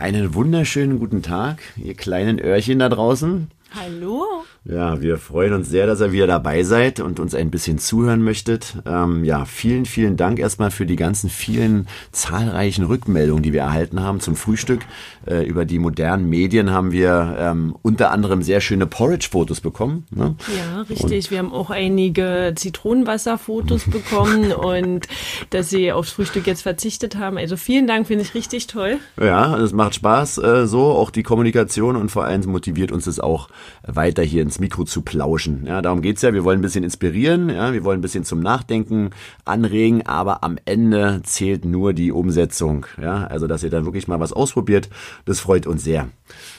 Einen wunderschönen guten Tag, ihr kleinen Öhrchen da draußen. Hallo. Ja, wir freuen uns sehr, dass ihr wieder dabei seid und uns ein bisschen zuhören möchtet. Ähm, ja, vielen, vielen Dank erstmal für die ganzen vielen zahlreichen Rückmeldungen, die wir erhalten haben zum Frühstück. Äh, über die modernen Medien haben wir ähm, unter anderem sehr schöne Porridge-Fotos bekommen. Ne? Ja, richtig. Und wir haben auch einige Zitronenwasser-Fotos bekommen und dass sie aufs Frühstück jetzt verzichtet haben. Also vielen Dank, finde ich richtig toll. Ja, es macht Spaß äh, so, auch die Kommunikation und vor allem motiviert uns es auch weiter hier ins Mikro zu plauschen. Ja, darum geht's ja. Wir wollen ein bisschen inspirieren, ja, wir wollen ein bisschen zum Nachdenken anregen, aber am Ende zählt nur die Umsetzung. Ja, also dass ihr dann wirklich mal was ausprobiert, das freut uns sehr.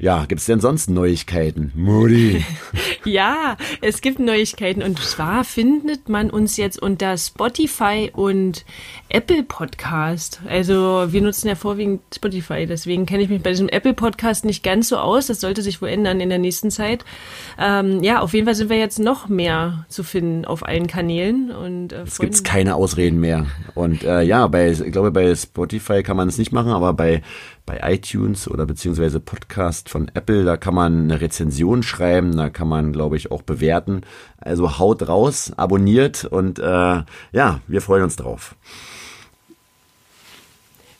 Ja, gibt's denn sonst Neuigkeiten? Mutti. ja, es gibt Neuigkeiten und zwar findet man uns jetzt unter Spotify und Apple Podcast. Also wir nutzen ja vorwiegend Spotify, deswegen kenne ich mich bei diesem Apple Podcast nicht ganz so aus. Das sollte sich wohl ändern in der nächsten Zeit. Ähm, ja, auf jeden Fall sind wir jetzt noch mehr zu finden auf allen Kanälen und äh, es gibt keine Ausreden mehr. Und äh, ja, bei ich glaube bei Spotify kann man es nicht machen, aber bei bei iTunes oder beziehungsweise Podcast von Apple, da kann man eine Rezension schreiben, da kann man, glaube ich, auch bewerten. Also haut raus, abonniert und äh, ja, wir freuen uns drauf.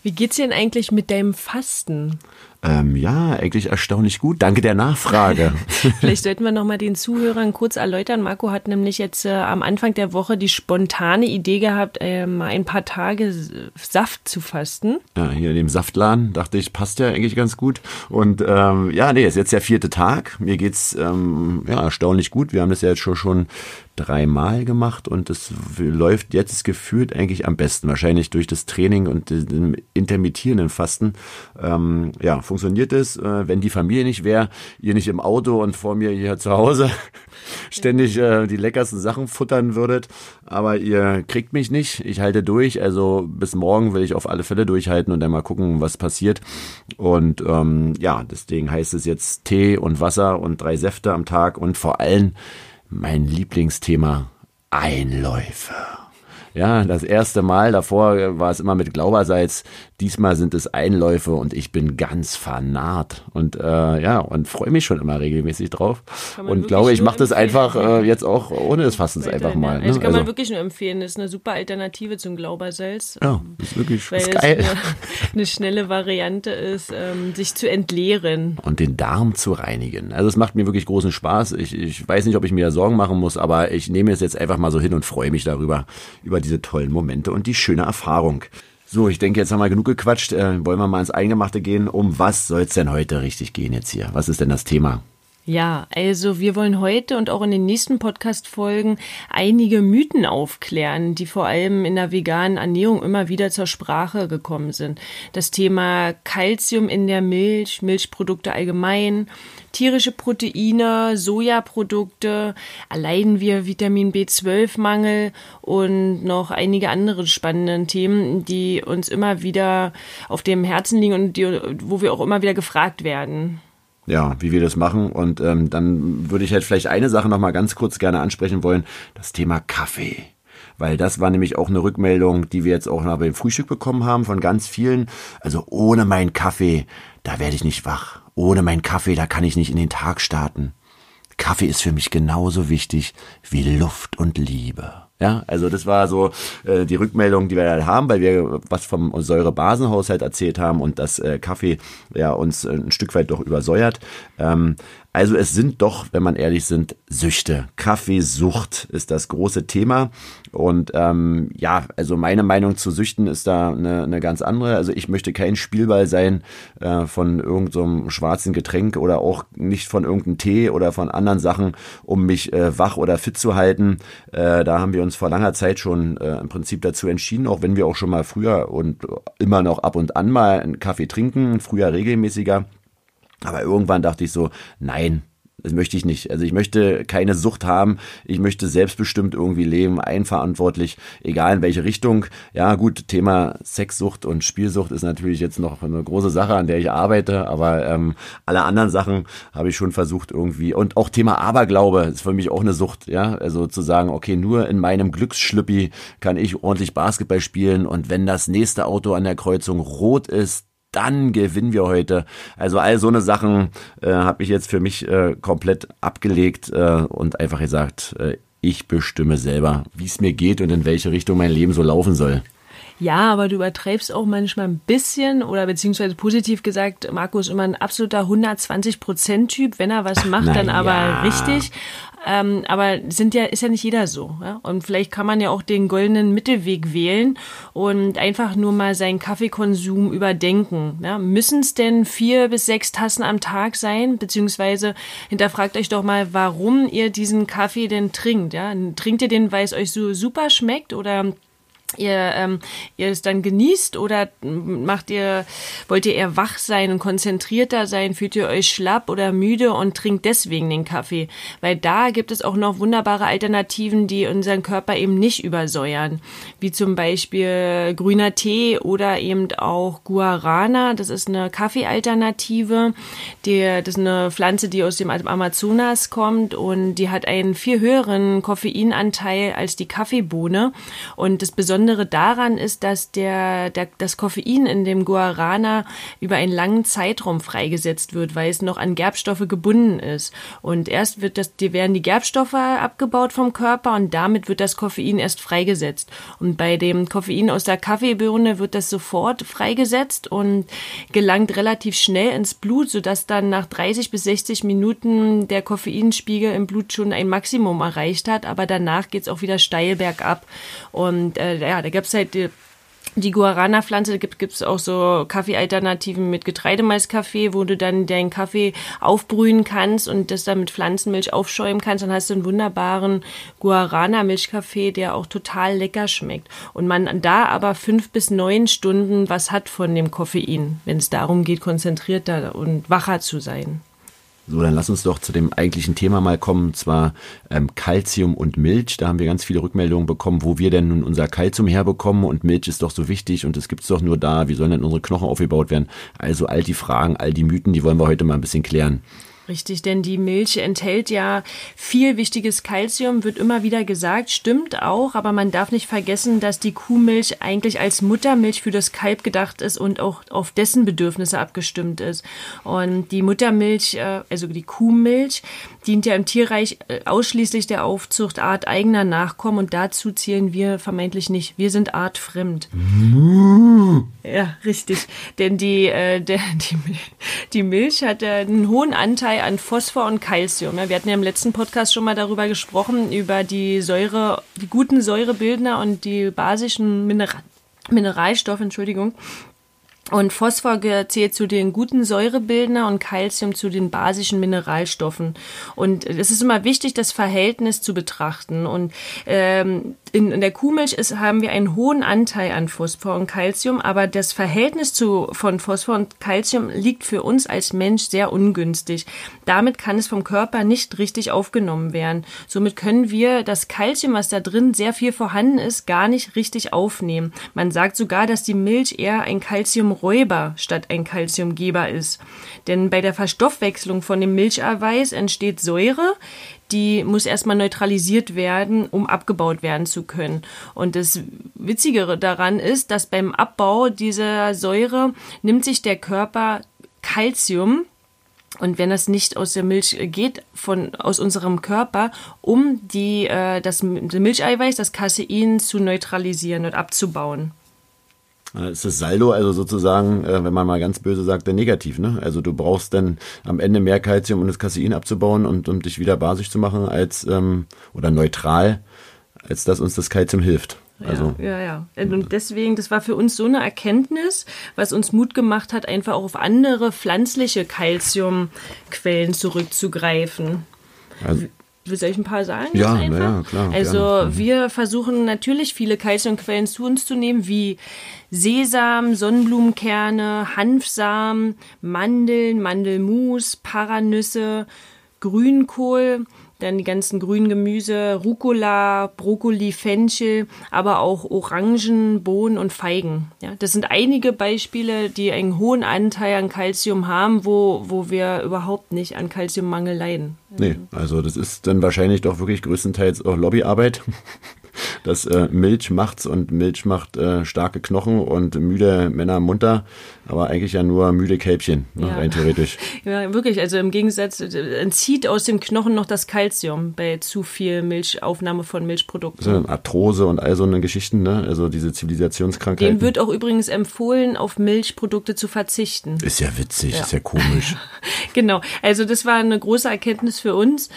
Wie geht's dir denn eigentlich mit deinem Fasten? Ähm, ja, eigentlich erstaunlich gut. Danke der Nachfrage. Vielleicht sollten wir noch mal den Zuhörern kurz erläutern. Marco hat nämlich jetzt äh, am Anfang der Woche die spontane Idee gehabt, äh, mal ein paar Tage Saft zu fasten. Ja, hier in dem Saftladen dachte ich, passt ja eigentlich ganz gut. Und ähm, ja, nee, ist jetzt der vierte Tag. Mir geht's ähm, ja erstaunlich gut. Wir haben das ja jetzt schon schon dreimal gemacht und es läuft jetzt gefühlt eigentlich am besten. Wahrscheinlich durch das Training und dem intermittierenden Fasten. Ähm, ja, funktioniert es, äh, wenn die Familie nicht wäre, ihr nicht im Auto und vor mir hier zu Hause ständig äh, die leckersten Sachen futtern würdet. Aber ihr kriegt mich nicht. Ich halte durch. Also bis morgen will ich auf alle Fälle durchhalten und dann mal gucken, was passiert. Und ähm, ja, deswegen heißt es jetzt Tee und Wasser und drei Säfte am Tag und vor allem mein Lieblingsthema Einläufe. Ja, das erste Mal davor war es immer mit Glauberseits. Diesmal sind es Einläufe und ich bin ganz vernarrt und äh, ja und freue mich schon immer regelmäßig drauf und glaube, ich mache das einfach äh, jetzt auch ohne des Fastens einfach mal. Ne? Also kann also, man wirklich nur empfehlen. Das ist eine super Alternative zum Glaubersalz. Ja, ist wirklich weil ist geil. Es eine, eine, schnelle Variante ist, ähm, sich zu entleeren und den Darm zu reinigen. Also es macht mir wirklich großen Spaß. Ich, ich weiß nicht, ob ich mir da Sorgen machen muss, aber ich nehme es jetzt einfach mal so hin und freue mich darüber über diese tollen Momente und die schöne Erfahrung. So, ich denke, jetzt haben wir genug gequatscht. Äh, wollen wir mal ins Eingemachte gehen? Um was soll es denn heute richtig gehen jetzt hier? Was ist denn das Thema? Ja, also wir wollen heute und auch in den nächsten Podcast-Folgen einige Mythen aufklären, die vor allem in der veganen Ernährung immer wieder zur Sprache gekommen sind. Das Thema Kalzium in der Milch, Milchprodukte allgemein, tierische Proteine, Sojaprodukte, erleiden wir Vitamin B12-Mangel und noch einige andere spannende Themen, die uns immer wieder auf dem Herzen liegen und die, wo wir auch immer wieder gefragt werden ja, wie wir das machen. Und ähm, dann würde ich halt vielleicht eine Sache noch mal ganz kurz gerne ansprechen wollen: das Thema Kaffee. Weil das war nämlich auch eine Rückmeldung, die wir jetzt auch noch beim Frühstück bekommen haben von ganz vielen. Also ohne meinen Kaffee, da werde ich nicht wach. Ohne meinen Kaffee, da kann ich nicht in den Tag starten. Kaffee ist für mich genauso wichtig wie Luft und Liebe. Ja, also das war so äh, die Rückmeldung, die wir da haben, weil wir was vom Säurebasenhaushalt erzählt haben und das äh, Kaffee ja uns ein Stück weit doch übersäuert. Ähm, also es sind doch, wenn man ehrlich sind, Süchte. Kaffeesucht ist das große Thema. Und ähm, ja, also meine Meinung zu Süchten ist da eine, eine ganz andere. Also ich möchte kein Spielball sein äh, von irgendeinem so schwarzen Getränk oder auch nicht von irgendeinem Tee oder von anderen Sachen, um mich äh, wach oder fit zu halten. Äh, da haben wir uns vor langer Zeit schon äh, im Prinzip dazu entschieden, auch wenn wir auch schon mal früher und immer noch ab und an mal einen Kaffee trinken, früher regelmäßiger. Aber irgendwann dachte ich so, nein, das möchte ich nicht. Also ich möchte keine Sucht haben. Ich möchte selbstbestimmt irgendwie leben, einverantwortlich, egal in welche Richtung. Ja, gut, Thema Sexsucht und Spielsucht ist natürlich jetzt noch eine große Sache, an der ich arbeite. Aber ähm, alle anderen Sachen habe ich schon versucht irgendwie. Und auch Thema Aberglaube ist für mich auch eine Sucht. Ja, also zu sagen, okay, nur in meinem Glücksschlüppi kann ich ordentlich Basketball spielen. Und wenn das nächste Auto an der Kreuzung rot ist, dann gewinnen wir heute. Also all so eine Sachen äh, habe ich jetzt für mich äh, komplett abgelegt äh, und einfach gesagt, äh, ich bestimme selber, wie es mir geht und in welche Richtung mein Leben so laufen soll. Ja, aber du übertreibst auch manchmal ein bisschen oder beziehungsweise positiv gesagt, Marco ist immer ein absoluter 120-Prozent-Typ. Wenn er was macht, Ach, dann aber ja. richtig. Ähm, aber sind ja, ist ja nicht jeder so. Ja? Und vielleicht kann man ja auch den goldenen Mittelweg wählen und einfach nur mal seinen Kaffeekonsum überdenken. Ja? Müssen es denn vier bis sechs Tassen am Tag sein? Beziehungsweise hinterfragt euch doch mal, warum ihr diesen Kaffee denn trinkt. Ja? Trinkt ihr den, weil es euch so super schmeckt oder ihr, ähm, ihr es dann genießt oder macht ihr, wollt ihr eher wach sein und konzentrierter sein, fühlt ihr euch schlapp oder müde und trinkt deswegen den Kaffee? Weil da gibt es auch noch wunderbare Alternativen, die unseren Körper eben nicht übersäuern, wie zum Beispiel grüner Tee oder eben auch Guarana, das ist eine Kaffeealternative, das ist eine Pflanze, die aus dem Amazonas kommt und die hat einen viel höheren Koffeinanteil als die Kaffeebohne. Und das Besondere Besondere daran ist, dass der, der, das Koffein in dem Guarana über einen langen Zeitraum freigesetzt wird, weil es noch an Gerbstoffe gebunden ist. Und erst wird das, die werden die Gerbstoffe abgebaut vom Körper und damit wird das Koffein erst freigesetzt. Und bei dem Koffein aus der Kaffeebohne wird das sofort freigesetzt und gelangt relativ schnell ins Blut, sodass dann nach 30 bis 60 Minuten der Koffeinspiegel im Blut schon ein Maximum erreicht hat, aber danach geht es auch wieder steil bergab. Und äh, ja, da es halt die, die Guarana-Pflanze, gibt es auch so Kaffeealternativen mit Getreidemaiskaffee, wo du dann deinen Kaffee aufbrühen kannst und das dann mit Pflanzenmilch aufschäumen kannst. Dann hast du einen wunderbaren Guarana-Milchkaffee, der auch total lecker schmeckt. Und man da aber fünf bis neun Stunden was hat von dem Koffein, wenn es darum geht, konzentrierter und wacher zu sein. So, dann lass uns doch zu dem eigentlichen Thema mal kommen, und zwar ähm, Calcium und Milch. Da haben wir ganz viele Rückmeldungen bekommen, wo wir denn nun unser Calcium herbekommen und Milch ist doch so wichtig und es gibt's doch nur da. Wie sollen denn unsere Knochen aufgebaut werden? Also all die Fragen, all die Mythen, die wollen wir heute mal ein bisschen klären. Richtig, denn die Milch enthält ja viel wichtiges Kalzium, wird immer wieder gesagt, stimmt auch, aber man darf nicht vergessen, dass die Kuhmilch eigentlich als Muttermilch für das Kalb gedacht ist und auch auf dessen Bedürfnisse abgestimmt ist. Und die Muttermilch, äh, also die Kuhmilch, dient ja im Tierreich äh, ausschließlich der Aufzucht Art eigener Nachkommen und dazu zählen wir vermeintlich nicht. Wir sind artfremd. Ja, richtig. Denn die, äh, der, die, die Milch hat einen hohen Anteil an Phosphor und Calcium. Wir hatten ja im letzten Podcast schon mal darüber gesprochen, über die Säure, die guten Säurebildner und die basischen Mineral Mineralstoffe, Entschuldigung, und Phosphor zählt zu den guten Säurebildner und Calcium zu den basischen Mineralstoffen. Und es ist immer wichtig, das Verhältnis zu betrachten. Und ähm, in, in der Kuhmilch ist, haben wir einen hohen Anteil an Phosphor und Calcium, aber das Verhältnis zu, von Phosphor und Calcium liegt für uns als Mensch sehr ungünstig. Damit kann es vom Körper nicht richtig aufgenommen werden. Somit können wir das Calcium, was da drin sehr viel vorhanden ist, gar nicht richtig aufnehmen. Man sagt sogar, dass die Milch eher ein Calciumräuber statt ein Calciumgeber ist. Denn bei der Verstoffwechslung von dem Milcherweiß entsteht Säure, die muss erstmal neutralisiert werden, um abgebaut werden zu können. Und das Witzigere daran ist, dass beim Abbau dieser Säure nimmt sich der Körper Calcium, und wenn das nicht aus der Milch geht, von, aus unserem Körper, um die, äh, das Milcheiweiß, das Casein zu neutralisieren und abzubauen. Äh, ist das Saldo also sozusagen, äh, wenn man mal ganz böse sagt, der negativ, ne? Also du brauchst dann am Ende mehr Kalzium, um das Casein abzubauen und um dich wieder basisch zu machen, als ähm, oder neutral, als dass uns das Kalzium hilft. Also, ja, ja, ja. Und deswegen, das war für uns so eine Erkenntnis, was uns Mut gemacht hat, einfach auch auf andere pflanzliche Kalziumquellen zurückzugreifen. Also, soll ich ein paar sagen? Ja, ja klar. Also gerne. Wir versuchen natürlich viele Kalziumquellen zu uns zu nehmen, wie Sesam, Sonnenblumenkerne, Hanfsamen, Mandeln, Mandelmus, Paranüsse, Grünkohl dann die ganzen grünen Gemüse, Rucola, Brokkoli, Fenchel, aber auch Orangen, Bohnen und Feigen. Ja, das sind einige Beispiele, die einen hohen Anteil an Kalzium haben, wo, wo wir überhaupt nicht an Kalziummangel leiden. Nee, also das ist dann wahrscheinlich doch wirklich größtenteils auch Lobbyarbeit. Dass äh, Milch macht's und Milch macht äh, starke Knochen und müde Männer munter, aber eigentlich ja nur müde Kälbchen, ne, Ja. rein theoretisch. Ja, wirklich. Also im Gegensatz äh, entzieht aus dem Knochen noch das Kalzium bei zu viel Milchaufnahme von Milchprodukten. So, Arthrose und all so eine Geschichten, ne? also diese Zivilisationskrankheiten. Dem wird auch übrigens empfohlen, auf Milchprodukte zu verzichten. ist ja witzig, ist ja komisch. Genau. Also das war eine große Erkenntnis für uns,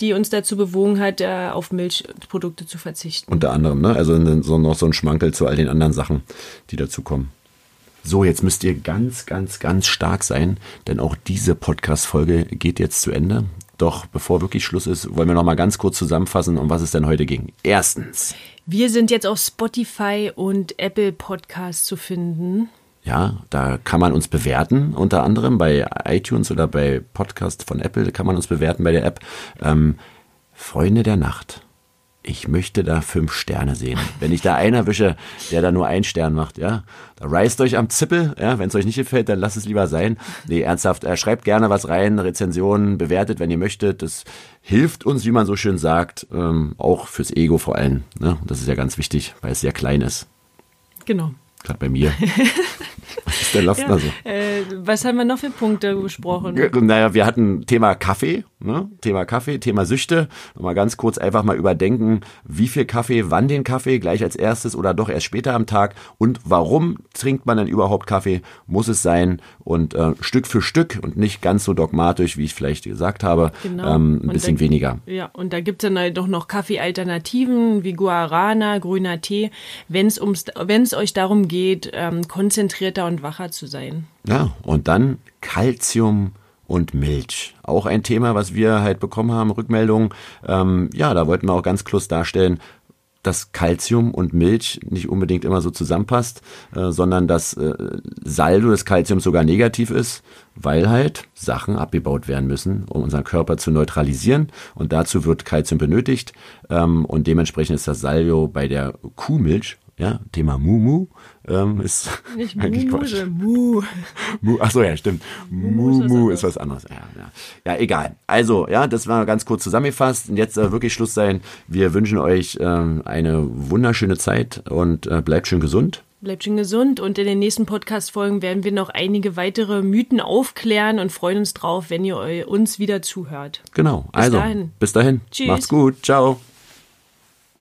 die uns dazu bewogen hat, äh, auf Milchprodukte zu verzichten. Unter anderem, ne? Also so noch so ein Schmankel zu all den anderen Sachen, die dazukommen. So, jetzt müsst ihr ganz, ganz, ganz stark sein, denn auch diese Podcast-Folge geht jetzt zu Ende. Doch bevor wirklich Schluss ist, wollen wir noch mal ganz kurz zusammenfassen, um was es denn heute ging. Erstens, Wir sind jetzt auf Spotify und Apple Podcasts zu finden. Ja, da kann man uns bewerten, unter anderem bei iTunes oder bei Podcast von Apple kann man uns bewerten bei der App. Ähm, Freunde der Nacht. Ich möchte da fünf Sterne sehen. Wenn ich da einer wische, der da nur einen Stern macht, ja, da reißt euch am Zippel, ja, wenn es euch nicht gefällt, dann lasst es lieber sein. Nee, ernsthaft, äh, schreibt gerne was rein, Rezensionen, bewertet, wenn ihr möchtet. Das hilft uns, wie man so schön sagt, ähm, auch fürs Ego vor allem. Ne? Das ist ja ganz wichtig, weil es sehr klein ist. Genau. Gerade bei mir. was ist denn Laftner so? Äh, was haben wir noch für Punkte besprochen? Ja, Naja, wir hatten Thema Kaffee, ne? Thema Kaffee, Thema Süchte. Nochmal ganz kurz einfach mal überdenken, wie viel Kaffee, wann den Kaffee, gleich als erstes oder doch erst später am Tag und warum trinkt man denn überhaupt Kaffee, muss es sein und äh, Stück für Stück und nicht ganz so dogmatisch, wie ich vielleicht gesagt habe, Genau. ähm, ein Und bisschen dann- weniger. Ja, und da gibt's dann halt doch noch Kaffeealternativen wie Guarana, grüner Tee, wenn es euch darum geht, ähm, konzentrierter und wacher zu sein. Ja, und dann Calcium und Milch. Auch ein Thema, was wir halt bekommen haben, Rückmeldungen. Ähm, ja, da wollten wir auch ganz klar darstellen, dass Calcium und Milch nicht unbedingt immer so zusammenpasst, äh, sondern dass äh, Saldo des Calciums sogar negativ ist, weil halt Sachen abgebaut werden müssen, um unseren Körper zu neutralisieren. Und dazu wird Calcium benötigt. Ähm, und dementsprechend ist das Saldo bei der Kuhmilch, ja, Thema Mumu, ähm, ist Nicht eigentlich Mu, Quatsch. Mu. Mu, ach so, ja, stimmt. Mu, ist was Mu anderes. ist was anderes. Ja, ja. ja, egal. Also, ja, das war ganz kurz zusammengefasst. Und jetzt äh, wirklich Schluss sein. Wir wünschen euch ähm, eine wunderschöne Zeit und äh, bleibt schön gesund. Bleibt schön gesund und in den nächsten Podcast-Folgen werden wir noch einige weitere Mythen aufklären und freuen uns drauf, wenn ihr uns wieder zuhört. Genau. also, dahin. bis dahin. Tschüss. Macht's gut. Ciao.